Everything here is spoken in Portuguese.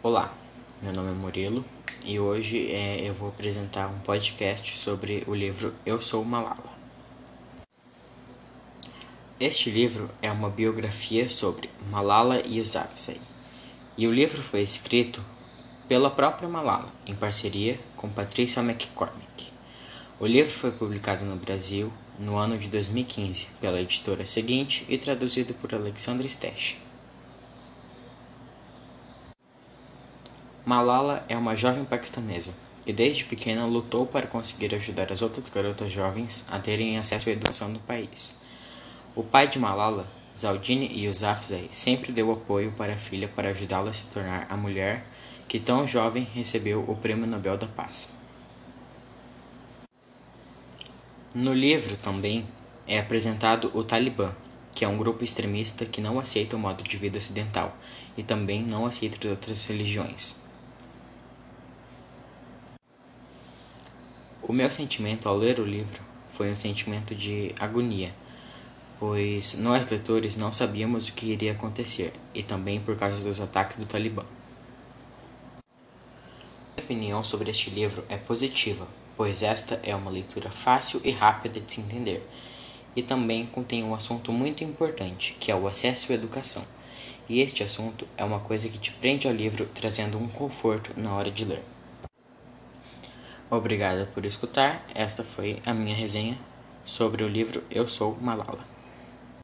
Olá, meu nome é Murilo e hoje é, eu vou apresentar um podcast sobre o livro Eu Sou Malala. Este livro é uma biografia sobre Malala Yousafzai e o livro foi escrito pela própria Malala em parceria com Patricia McCormick. O livro foi publicado no Brasil no ano de 2015 pela editora seguinte e traduzido por Alexandre Stech. Malala é uma jovem paquistanesa que desde pequena lutou para conseguir ajudar as outras garotas jovens a terem acesso à educação no país. O pai de Malala, Zaldini Yousafzai, sempre deu apoio para a filha para ajudá-la a se tornar a mulher que tão jovem recebeu o Prêmio Nobel da Paz. No livro também é apresentado o Talibã, que é um grupo extremista que não aceita o modo de vida ocidental e também não aceita outras religiões. O meu sentimento ao ler o livro foi um sentimento de agonia, pois nós leitores não sabíamos o que iria acontecer e também por causa dos ataques do Talibã. Minha opinião sobre este livro é positiva, pois esta é uma leitura fácil e rápida de se entender, e também contém um assunto muito importante, que é o acesso à educação. E este assunto é uma coisa que te prende ao livro, trazendo um conforto na hora de ler. Obrigada por escutar. Esta foi a minha resenha sobre o livro Eu Sou Malala.